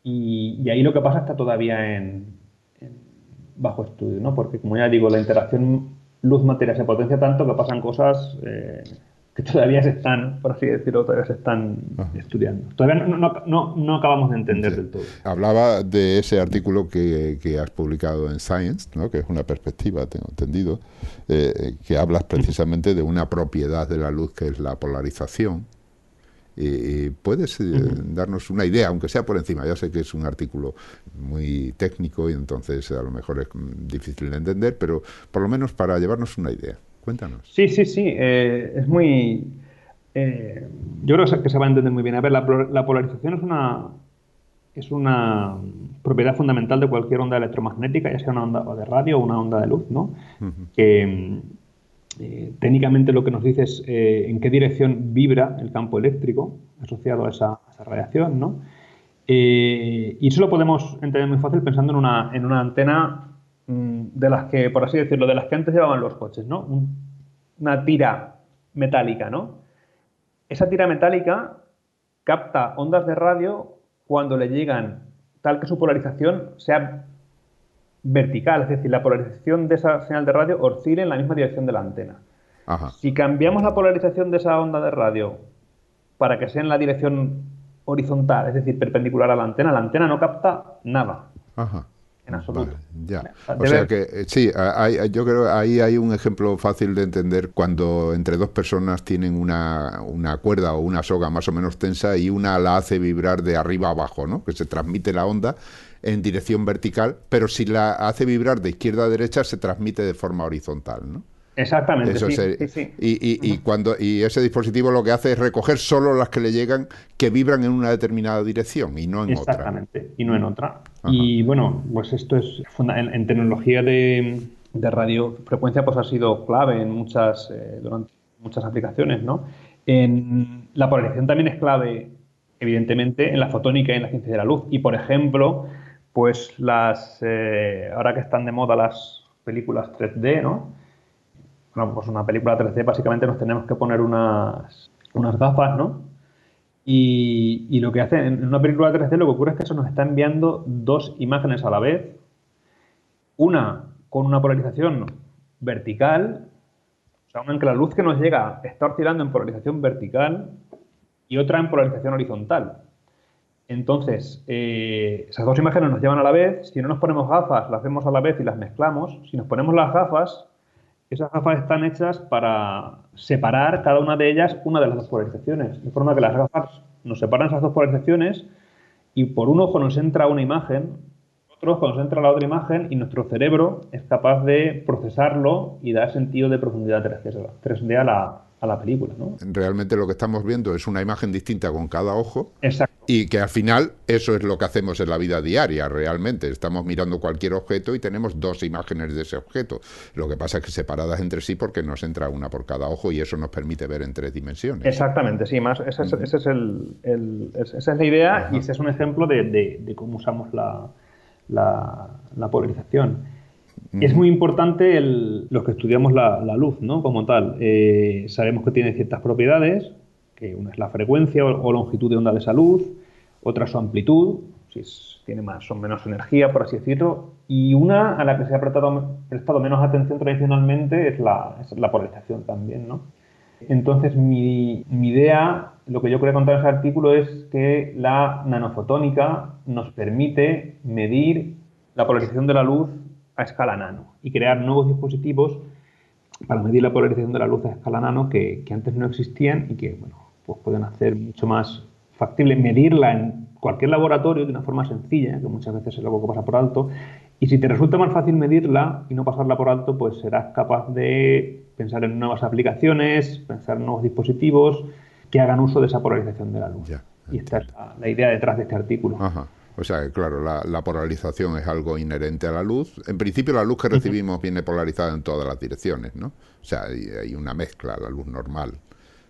Y, ahí lo que pasa está todavía en, bajo estudio, ¿no? Porque, como ya digo, la interacción luz-materia se potencia tanto que pasan cosas eh, que todavía se están, por así decirlo, todavía se están estudiando. Todavía no, acabamos de entender del todo. Hablaba de ese artículo que, has publicado en Science, ¿no? que es una perspectiva, tengo entendido, eh, que hablas precisamente de una propiedad de la luz que es la polarización ¿Puedes eh, darnos una idea, aunque sea por encima? Ya sé que es un artículo muy técnico y entonces a lo mejor es difícil de entender, pero por lo menos para llevarnos una idea. Cuéntanos. Sí, sí, sí. Eh, es muy. Eh, yo creo que se va a entender muy bien. A ver, la, polarización es una, es una propiedad fundamental de cualquier onda electromagnética, ya sea una onda de radio o una onda de luz, ¿no? Que eh, técnicamente lo que nos dice es eh, en qué dirección vibra el campo eléctrico asociado a esa, radiación, ¿no? Eh, y eso lo podemos entender muy fácil pensando en una, en una antena mm, de las que, por así decirlo, de las que antes llevaban los coches, ¿no? una tira metálica, ¿no? Esa tira metálica capta ondas de radio cuando le llegan tal que su polarización sea vertical, es decir, la polarización de esa señal de radio oscila en la misma dirección de la antena. Si cambiamos la polarización de esa onda de radio para que sea en la dirección horizontal, es decir, perpendicular a la antena, la antena no capta nada. En absoluto. ya. O sea que eh, sí, yo creo que ahí hay un ejemplo fácil de entender cuando entre dos personas tienen una, una, cuerda o una soga más o menos tensa y una la hace vibrar de arriba a abajo, ¿no? Que se transmite la onda en dirección vertical, pero si la hace vibrar de izquierda a derecha se transmite de forma horizontal, ¿no? Exactamente. Y, cuando y ese dispositivo lo que hace es recoger solo las que le llegan que vibran en una determinada dirección y no en otra. Exactamente, y no en otra. Y bueno, pues esto es en, tecnología de, de, radiofrecuencia pues ha sido clave en muchas eh, durante muchas aplicaciones, ¿no? En la polarización también es clave, evidentemente, en la fotónica y en la ciencia de la luz. Y por ejemplo, pues las, eh, ahora que están de moda las películas 3D, ¿no? bueno, pues una película 3D básicamente nos tenemos que poner unas, unas gafas, ¿no? Y, lo que hace en una película 3D lo que ocurre es que eso nos está enviando dos imágenes a la vez. Una con una polarización vertical, o sea, una en que la luz que nos llega está oscilando en polarización vertical y otra en polarización horizontal. Entonces, eh, esas dos imágenes nos llevan a la vez. Si no nos ponemos gafas, las vemos a la vez y las mezclamos. Si nos ponemos las gafas, esas gafas están hechas para separar cada una de ellas una de las dos polarizaciones. De forma que las gafas nos separan esas dos polarizaciones y por un ojo nos entra una imagen, otro ojo nos entra la otra imagen y nuestro cerebro es capaz de procesarlo y dar sentido de profundidad 3D a la, a la película. ¿no? Realmente lo que estamos viendo es una imagen distinta con cada ojo. Exacto. Y que al final eso es lo que hacemos en la vida diaria, realmente. Estamos mirando cualquier objeto y tenemos dos imágenes de ese objeto. Lo que pasa es que separadas entre sí porque nos entra una por cada ojo y eso nos permite ver en tres dimensiones. Exactamente, sí, más ese es, ese es el, esa es la idea y ese es un ejemplo de, de, cómo usamos la, la, la polarización. Es muy importante el, los que estudiamos la, luz, ¿no? Como tal. Eh, sabemos que tiene ciertas propiedades, que una es la frecuencia o, longitud de onda de esa luz, otra su amplitud, si tiene más o menos energía, por así decirlo, y una a la que se ha prestado, prestado menos atención tradicionalmente es la, es la polarización también, ¿no? Entonces, mi, mi, idea, lo que yo quería contar en ese artículo es que la nanofotónica nos permite medir la polarización de la luz a escala nano y crear nuevos dispositivos para medir la polarización de la luz a escala nano que, antes no existían y que bueno, pues pueden hacer mucho más factible medirla en cualquier laboratorio de una forma sencilla, que muchas veces es algo que pasa por alto. Y si te resulta más fácil medirla y no pasarla por alto, pues serás capaz de pensar en nuevas aplicaciones, pensar en nuevos dispositivos que hagan uso de esa polarización de la luz. y esta es la, idea detrás de este artículo. O sea, claro, la, polarización es algo inherente a la luz. En principio, la luz que recibimos viene polarizada en todas las direcciones, ¿no? O sea, hay, una mezcla, la luz normal.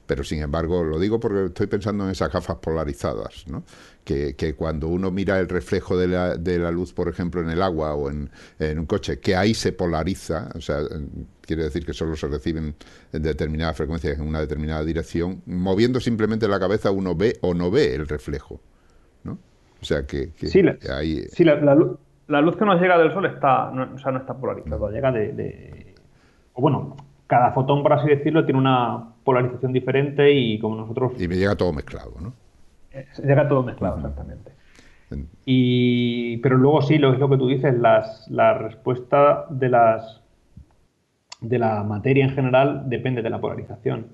Pero sin embargo, lo digo porque estoy pensando en esas gafas polarizadas, ¿no? Que, cuando uno mira el reflejo de la, de la, luz, por ejemplo, en el agua o en, un coche, que ahí se polariza, o sea, quiere decir que solo se reciben en determinadas frecuencias en una determinada dirección, moviendo simplemente la cabeza uno ve o no ve el reflejo. O sea que, sí, la, la, luz, que nos llega del Sol está, no, o sea, no está polarizada, llega de, O bueno, cada fotón, por así decirlo, tiene una polarización diferente y como nosotros... Y me llega todo mezclado, ¿no? Eh, llega todo mezclado, exactamente. Y, pero luego sí, lo es lo que tú dices, las, la respuesta de las de la materia en general depende de la polarización.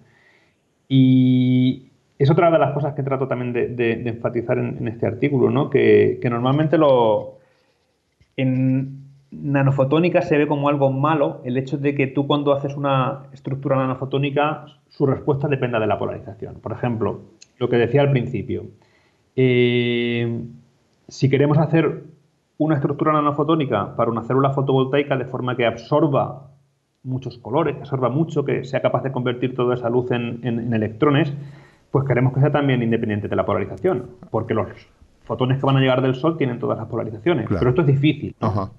Y, es otra de las cosas que trato también de, enfatizar en, este artículo, ¿no? que, normalmente lo, en nanofotónica se ve como algo malo el hecho de que tú cuando haces una estructura nanofotónica su respuesta dependa de la polarización. Por ejemplo, lo que decía al principio, eh, si queremos hacer una estructura nanofotónica para una célula fotovoltaica de forma que absorba muchos colores, que absorba mucho, que sea capaz de convertir toda esa luz en electrones, pues queremos que sea también independiente de la polarización, porque los fotones que van a llegar del Sol tienen todas las polarizaciones. Pero esto es difícil. Ajá,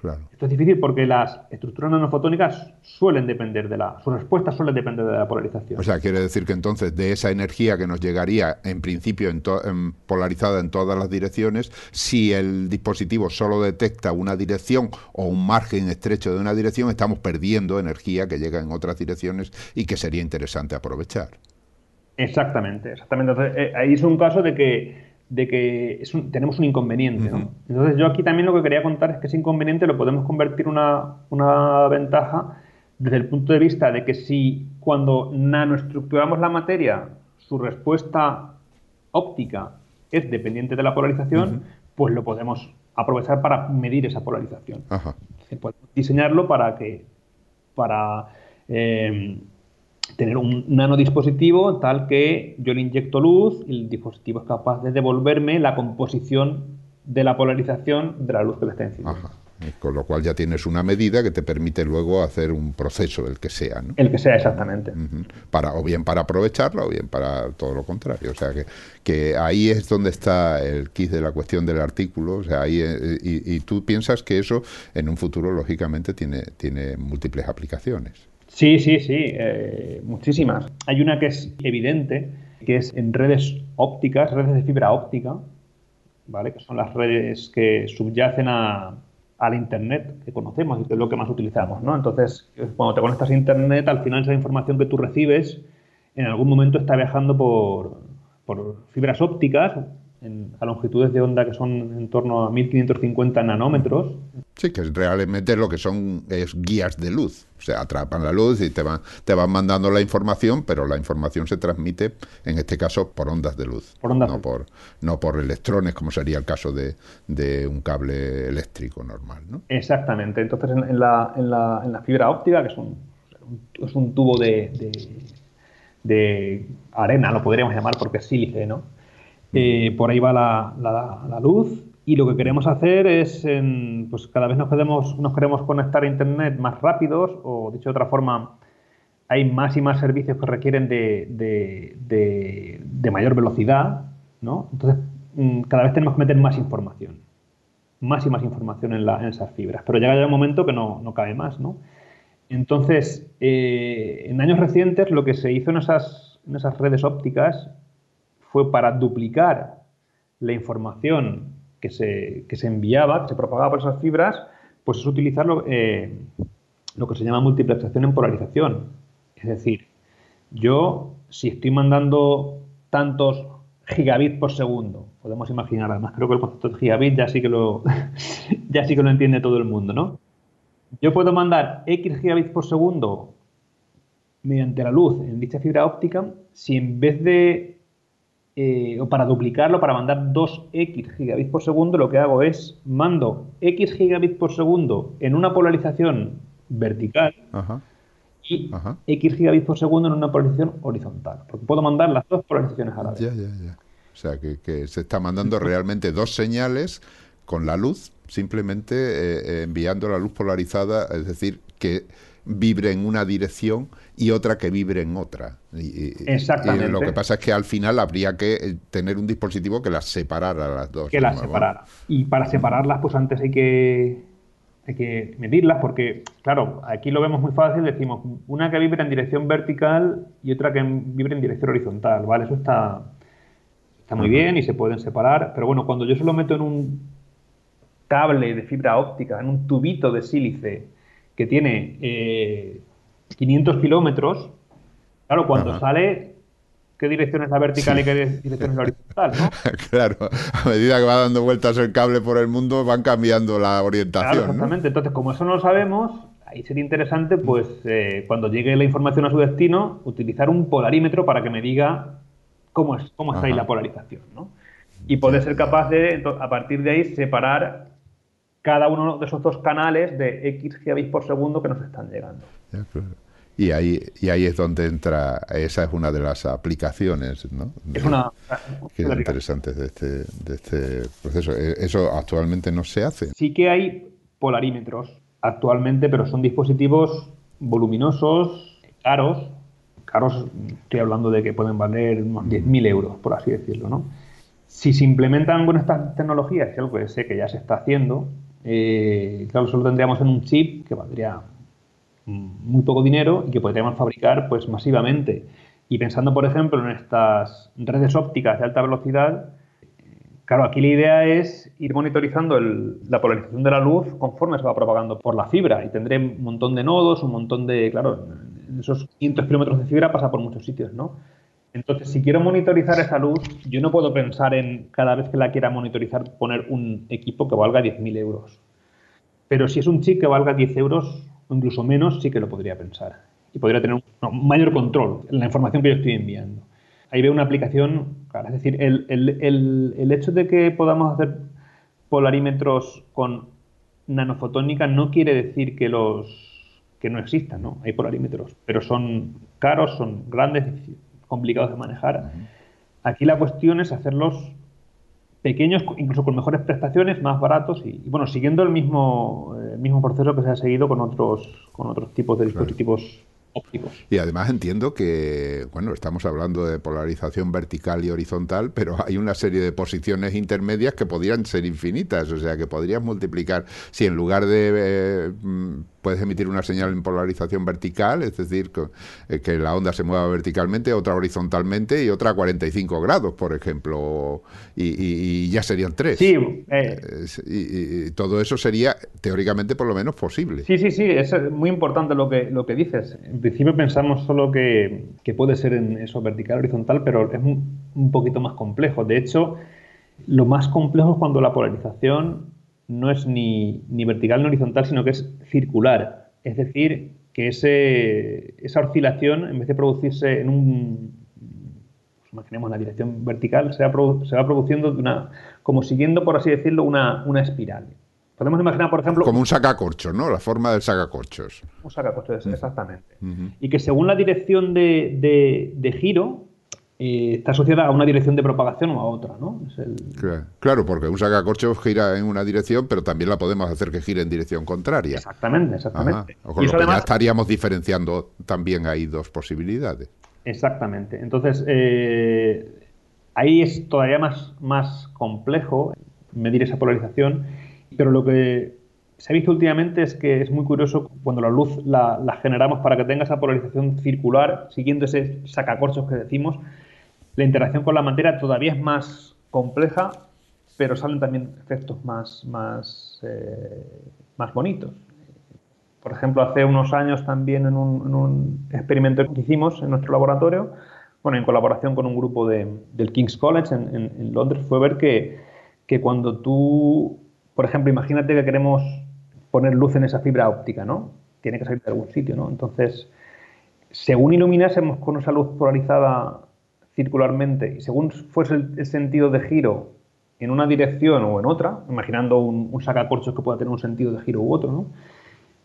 claro. Esto es difícil porque las estructuras nanofotónicas suelen depender de la. Su respuesta suele depender de la polarización. O sea, quiere decir que entonces de esa energía que nos llegaría en principio en polarizada en todas las direcciones, si el dispositivo solo detecta una dirección o un margen estrecho de una dirección, estamos perdiendo energía que llega en otras direcciones y que sería interesante aprovechar. Exactamente, exactamente. Eh, ahí es un caso de que, de que tenemos un inconveniente. Entonces, yo aquí también lo que quería contar es que ese inconveniente lo podemos convertir en una, una ventaja desde el punto de vista de que si cuando nanoestructuramos la materia, su respuesta óptica es dependiente de la polarización, pues lo podemos aprovechar para medir esa polarización. Podemos diseñarlo para que para eh, tener un nanodispositivo tal que yo le inyecto luz y el dispositivo es capaz de devolverme la composición de la polarización de la luz que le está encima. Con lo cual ya tienes una medida que te permite luego hacer un proceso, el que sea. ¿no? El que sea, exactamente. para, o bien para aprovecharla o bien para todo lo contrario. O sea que, que ahí es donde está el kit de la cuestión del artículo. O sea, ahí, eh, y, y tú piensas que eso en un futuro, lógicamente, tiene, tiene múltiples aplicaciones. Sí, sí, sí, eh, muchísimas. Hay una que es evidente, que es en redes ópticas, redes de fibra óptica, ¿vale? Que son las redes que subyacen a, al Internet que conocemos y que es lo que más utilizamos, ¿no? Entonces, cuando te conectas a Internet, al final esa información que tú recibes en algún momento está viajando por, por fibras ópticas a longitudes de onda que son en torno a 1550 nanómetros. Sí, que realmente lo que son es guías de luz. O sea, atrapan la luz y te van, te van mandando la información, pero la información se transmite, en este caso, por ondas de luz. Por ondas. No por, no por electrones, como sería el caso de, un cable eléctrico normal. ¿no? Exactamente. Entonces, en, la, en, la, en la, fibra óptica, que es un, es un tubo de, de, de arena, lo podríamos llamar porque es sílice, ¿no? Eh, por ahí va la, luz y lo que queremos hacer es, pues cada vez nos, queremos, nos queremos conectar a Internet más rápidos o, dicho de otra forma, hay más y más servicios que requieren de, mayor velocidad, ¿no? Entonces, mm, cada vez tenemos que meter más información, más y más información en, esas fibras, pero llega ya un momento que no, cabe más, ¿no? Entonces, eh, en años recientes lo que se hizo en esas redes ópticas fue para duplicar la información que se, se enviaba, que se propagaba por esas fibras, pues es utilizar lo, eh, lo que se llama multiplexación en polarización. Es decir, yo si estoy mandando tantos gigabits por segundo, podemos imaginar, además creo que el concepto de gigabit ya sí que lo, [LAUGHS] ya sí que lo entiende todo el mundo, ¿no? Yo puedo mandar X gigabits por segundo mediante la luz en dicha fibra óptica si en vez de eh, o para duplicarlo, para mandar 2x gigabits por segundo, lo que hago es mando x gigabits por segundo en una polarización vertical y x gigabits por segundo en una polarización horizontal. Porque puedo mandar las dos polarizaciones a la vez. Ya, ya, ya. O sea, que, se está mandando [LAUGHS] realmente dos señales con la luz, simplemente eh, eh, enviando la luz polarizada, es decir, que vibre en una dirección y otra que vibre en otra. Exactamente. lo que pasa es que al final habría que eh, tener un dispositivo que las separara las dos. Que las separara. Y para separarlas, pues antes hay que, hay que medirlas, porque, claro, aquí lo vemos muy fácil, decimos una que vibre en dirección vertical y otra que vibre en dirección horizontal, ¿vale? Eso está, está muy bien y se pueden separar, pero bueno, cuando yo se lo meto en un cable de fibra óptica, en un tubito de sílice, que tiene 500 eh, kilómetros, claro, cuando sale, ¿qué dirección es la vertical y qué dirección es la horizontal? [LAUGHS] claro, a medida que va dando vueltas el cable por el mundo, van cambiando la orientación. Claro, exactamente. Entonces, como eso no lo sabemos, ahí sería interesante, pues, eh, cuando llegue la información a su destino, utilizar un polarímetro para que me diga cómo, es, cómo está ahí la polarización, ¿no? Y poder ser capaz de, a partir de ahí, separar cada uno de esos dos canales de X gigabits por segundo que nos están llegando. Y ahí, y ahí es donde entra, esa es una de las aplicaciones, ¿no? Es una... Que interesantes de este, de este proceso. Eh, eso actualmente no se hace. Sí que hay polarímetros actualmente, pero son dispositivos voluminosos, caros. Caros, estoy hablando de que pueden valer unos 10.000 euros, por así decirlo, ¿no? Si se implementan con estas tecnologías, que es algo que sé que ya se está haciendo, eh, claro, solo tendríamos en un chip que valdría muy poco dinero y que podríamos fabricar pues masivamente. Y pensando, por ejemplo, en estas redes ópticas de alta velocidad, claro, aquí la idea es ir monitorizando la polarización de la luz conforme se va propagando por la fibra y tendré un montón de nodos, un montón de, claro, esos 500 kilómetros de fibra pasa por muchos sitios, ¿no? Entonces, si quiero monitorizar esa luz, yo no puedo pensar en cada vez que la quiera monitorizar poner un equipo que valga 10.000 euros. Pero si es un chip que valga 10 euros o incluso menos, sí que lo podría pensar. Y podría tener un mayor control en la información que yo estoy enviando. Ahí veo una aplicación, claro, es decir, el, el hecho de que podamos hacer polarímetros con nanofotónica no quiere decir que los que no existan, ¿no? Hay polarímetros, pero son caros, son grandes, complicados de manejar. Aquí la cuestión es hacerlos pequeños, incluso con mejores prestaciones, más baratos y, bueno, siguiendo el mismo, mismo proceso que se ha seguido con otros, con otros tipos de dispositivos ópticos. Y además entiendo que, bueno, estamos hablando de polarización vertical y horizontal, pero hay una serie de posiciones intermedias que podrían ser infinitas, o sea, que podrías multiplicar, si en lugar de... Eh, puedes emitir una señal en polarización vertical, es decir, eh, que, la onda se mueva verticalmente, otra horizontalmente y otra a 45 grados, por ejemplo, y, ya serían tres. Sí. Eh, y, todo eso sería teóricamente por lo menos posible. Sí, sí, sí, es muy importante lo que, lo que dices. En principio pensamos solo que, puede ser en eso vertical, horizontal, pero es un, poquito más complejo. De hecho, lo más complejo es cuando la polarización no es ni, vertical ni horizontal, sino que es circular. Es decir, que esa oscilación, en vez de producirse en un, pues imaginemos la dirección vertical, se va, produciendo de una, como siguiendo, por así decirlo, una espiral. Podemos imaginar, por ejemplo... Como un sacacorchos, ¿no? La forma del sacacorchos. Un sacacorchos, exactamente. Y que según la dirección de, de, de giro, eh, está asociada a una dirección de propagación o a otra, ¿no? claro, porque un sacacorchos gira en una dirección, pero también la podemos hacer que gire en dirección contraria. Exactamente, exactamente. y eso además... ya estaríamos diferenciando también hay dos posibilidades. Exactamente. Entonces, eh, ahí es todavía más, más complejo medir esa polarización, pero lo que se ha visto últimamente es que es muy curioso cuando la luz la, generamos para que tenga esa polarización circular, siguiendo ese sacacorchos que decimos, la interacción con la materia todavía es más compleja, pero salen también efectos más, más, eh, más bonitos. Por ejemplo, hace unos años también en un, experimento que hicimos en nuestro laboratorio, bueno, en colaboración con un grupo del King's College en, Londres, fue ver que, que, cuando tú, por ejemplo, imagínate que queremos poner luz en esa fibra óptica, ¿no? Tiene que salir de algún sitio, ¿no? Entonces, según iluminásemos con esa luz polarizada circularmente y según fuese el, sentido de giro en una dirección o en otra, imaginando un, sacacorchos que pueda tener un sentido de giro u otro, ¿no?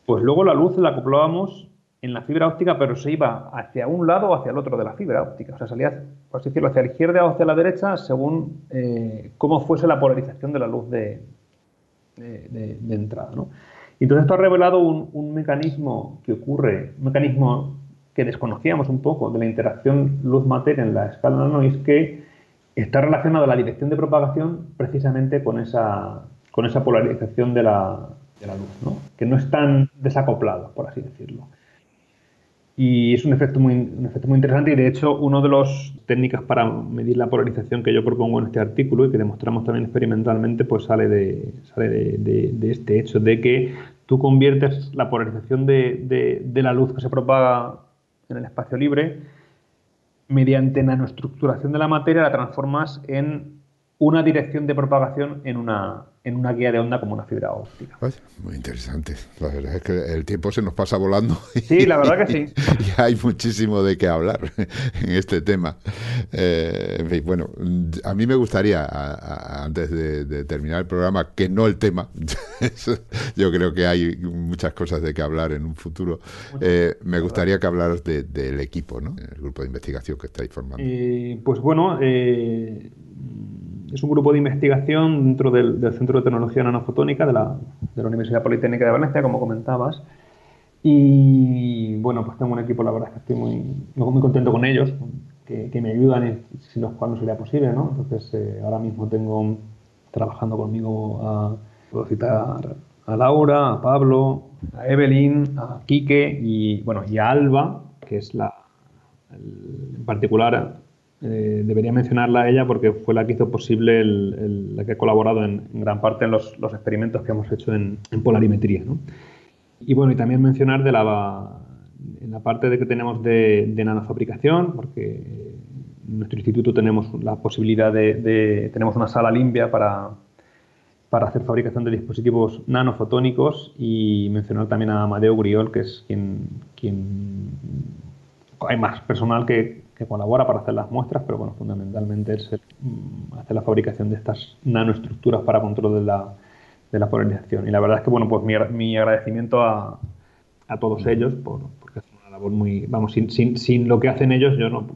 pues luego la luz la acoplábamos en la fibra óptica, pero se iba hacia un lado o hacia el otro de la fibra óptica. O sea, salía, por así decirlo, hacia la izquierda o hacia la derecha según eh, cómo fuese la polarización de la luz de, de, entrada. ¿no? Entonces esto ha revelado un, un mecanismo que ocurre, un mecanismo que desconocíamos un poco de la interacción luz-materia en la escala nano y es que está relacionada la dirección de propagación precisamente con esa, con esa polarización de la, de la luz, ¿no? que no es tan desacoplado, por así decirlo. Y es un efecto, muy, un efecto muy interesante y de hecho una de las técnicas para medir la polarización que yo propongo en este artículo y que demostramos también experimentalmente pues sale de, sale de, de, este hecho de que tú conviertes la polarización de, de la luz que se propaga en el espacio libre, mediante nanoestructuración de la materia la transformas en una dirección de propagación en una, en una guía de onda como una fibra óptica. muy interesante. La verdad es que el tiempo se nos pasa volando. Sí, la verdad que sí. [LAUGHS] Y, hay muchísimo de qué hablar en este tema. Eh, en fin, bueno, a mí me gustaría, antes de, terminar el programa, que no el tema, [LAUGHS] yo creo que hay muchas cosas de qué hablar en un futuro, eh, me gustaría que hablaras del equipo, ¿no? el grupo de investigación que estáis formando. Eh, pues bueno, es un grupo de investigación dentro del, Centro de Tecnología Nanofotónica de la, de la, Universidad Politécnica de Valencia, como comentabas. Y bueno, pues tengo un equipo, la verdad es que estoy muy, muy contento con ellos, que, me ayudan sin los cuales no sería posible, ¿no? Entonces, eh, ahora mismo tengo trabajando conmigo a, puedo citar a Laura, a Pablo, a Evelyn, a Quique y, bueno, y a Alba, que es la, en particular eh, debería mencionarla a ella porque fue la que hizo posible, la que ha colaborado en, gran parte en los, experimentos que hemos hecho en, polarimetría. Y bueno, y también mencionar de la, en la parte de que tenemos de, de nanofabricación, porque en nuestro instituto tenemos la posibilidad de, tenemos una sala limpia para, para hacer fabricación de dispositivos nanofotónicos y mencionar también a Amadeo Griol, que es quien, quien hay más personal que, que colabora para hacer las muestras, pero bueno, fundamentalmente es mm, hacer la fabricación de estas nanoestructuras para control de la, de la polarización. Y la verdad es que, bueno, pues mi, mi agradecimiento a, a, todos ellos, por, porque es una labor muy, vamos, sin, sin, sin lo que hacen ellos yo no,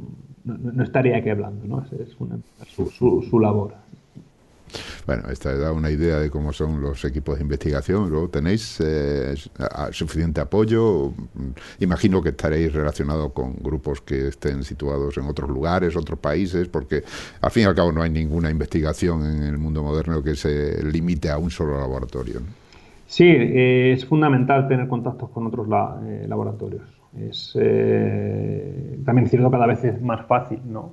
no, estaría aquí hablando, ¿no? Es, una, su, su, su labor. Bueno, esta da una idea de cómo son los equipos de investigación. Luego tenéis eh, suficiente apoyo. Imagino que estaréis relacionados con grupos que estén situados en otros lugares, otros países, porque al fin y al cabo no hay ninguna investigación en el mundo moderno que se limite a un solo laboratorio. Sí, eh, es fundamental tener contactos con otros eh, laboratorios. Es, también es cierto cada vez es más fácil, ¿no?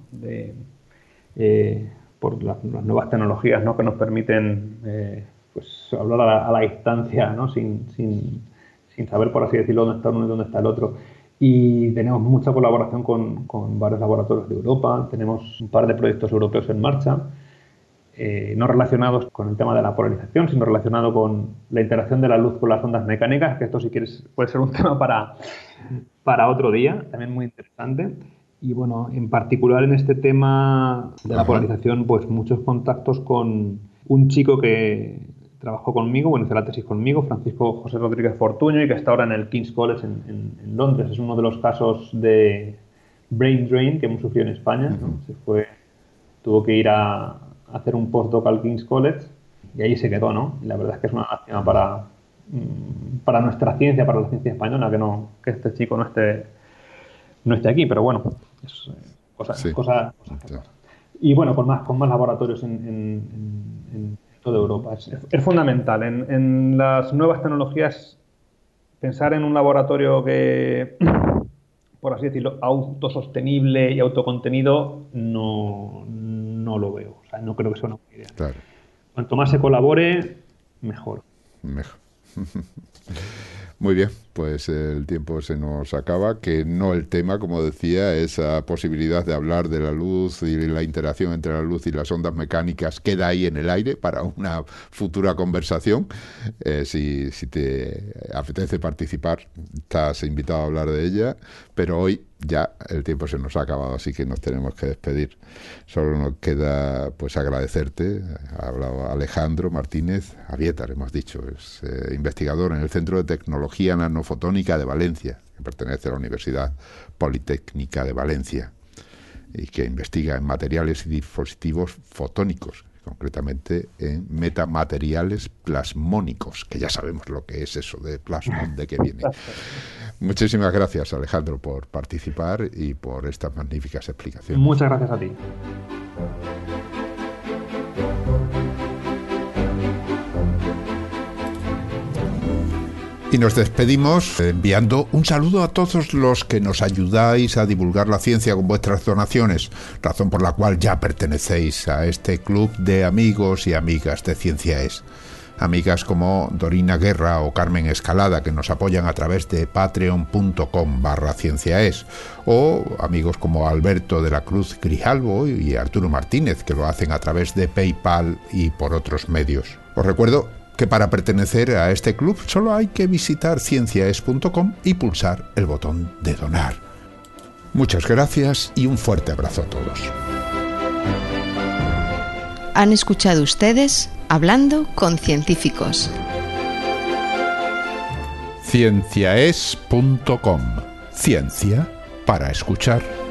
Por las, nuevas tecnologías, ¿no? Que nos permiten pues, hablar a la, distancia, ¿no? Sin, sin, sin, saber, por así decirlo, dónde está uno y dónde está el otro. Y tenemos mucha colaboración con, con varios laboratorios de Europa. Tenemos un par de proyectos europeos en marcha eh, no relacionados con el tema de la polarización, sino relacionado con la interacción de la luz con las ondas mecánicas, que esto si quieres puede ser un [LAUGHS] tema para, para otro día, también muy interesante. Y bueno, en particular en este tema de la polarización, pues muchos contactos con un chico que trabajó conmigo, bueno, hizo la tesis conmigo, Francisco José Rodríguez Fortuño, y que está ahora en el King's College en, Londres. Es uno de los casos de brain drain que hemos sufrido en España. Se fue, tuvo que ir a, hacer un postdoc al King's College y ahí se quedó, ¿no? Y la verdad es que es una lástima para, mm, para nuestra ciencia, para la ciencia española, que no que este chico no esté no esté aquí, pero bueno, es eh, cosa, cosa, Y bueno, con más, con más laboratorios en, toda Europa. Es, fundamental. En, en, las nuevas tecnologías, pensar en un laboratorio que, [CLEARS THROAT] por así decirlo, autosostenible y autocontenido, no, no lo veo. O sea, no creo que sea una buena idea. Cuanto más se colabore, mejor. Mejor. [LAUGHS] Muy bien, pues el tiempo se nos acaba, que no el tema, como decía, esa posibilidad de hablar de la luz y la interacción entre la luz y las ondas mecánicas queda ahí en el aire para una futura conversación. Eh, si, si te apetece participar, estás invitado a hablar de ella, pero hoy ya el tiempo se nos ha acabado, así que nos tenemos que despedir. Solo nos queda pues agradecerte. Ha hablado Alejandro Martínez Avietar, hemos dicho, es eh, investigador en el Centro de Tecnología Nanofotónica de Valencia, que pertenece a la Universidad Politécnica de Valencia y que investiga en materiales y dispositivos fotónicos, concretamente en metamateriales plasmónicos, que ya sabemos lo que es eso de plasmón, de qué viene. [LAUGHS] Muchísimas gracias, Alejandro, por participar y por estas magníficas explicaciones. Muchas gracias a ti. Y nos despedimos enviando un saludo a todos los que nos ayudáis a divulgar la ciencia con vuestras donaciones, razón por la cual ya pertenecéis a este club de amigos y amigas de Ciencia Es. Amigas como Dorina Guerra o Carmen Escalada que nos apoyan a través de patreon.com barra cienciaes o amigos como Alberto de la Cruz Grijalvo y Arturo Martínez que lo hacen a través de PayPal y por otros medios. Os recuerdo que para pertenecer a este club solo hay que visitar cienciaes.com y pulsar el botón de donar. Muchas gracias y un fuerte abrazo a todos. Han escuchado ustedes Hablando con Científicos. Cienciaes.com Ciencia para escuchar.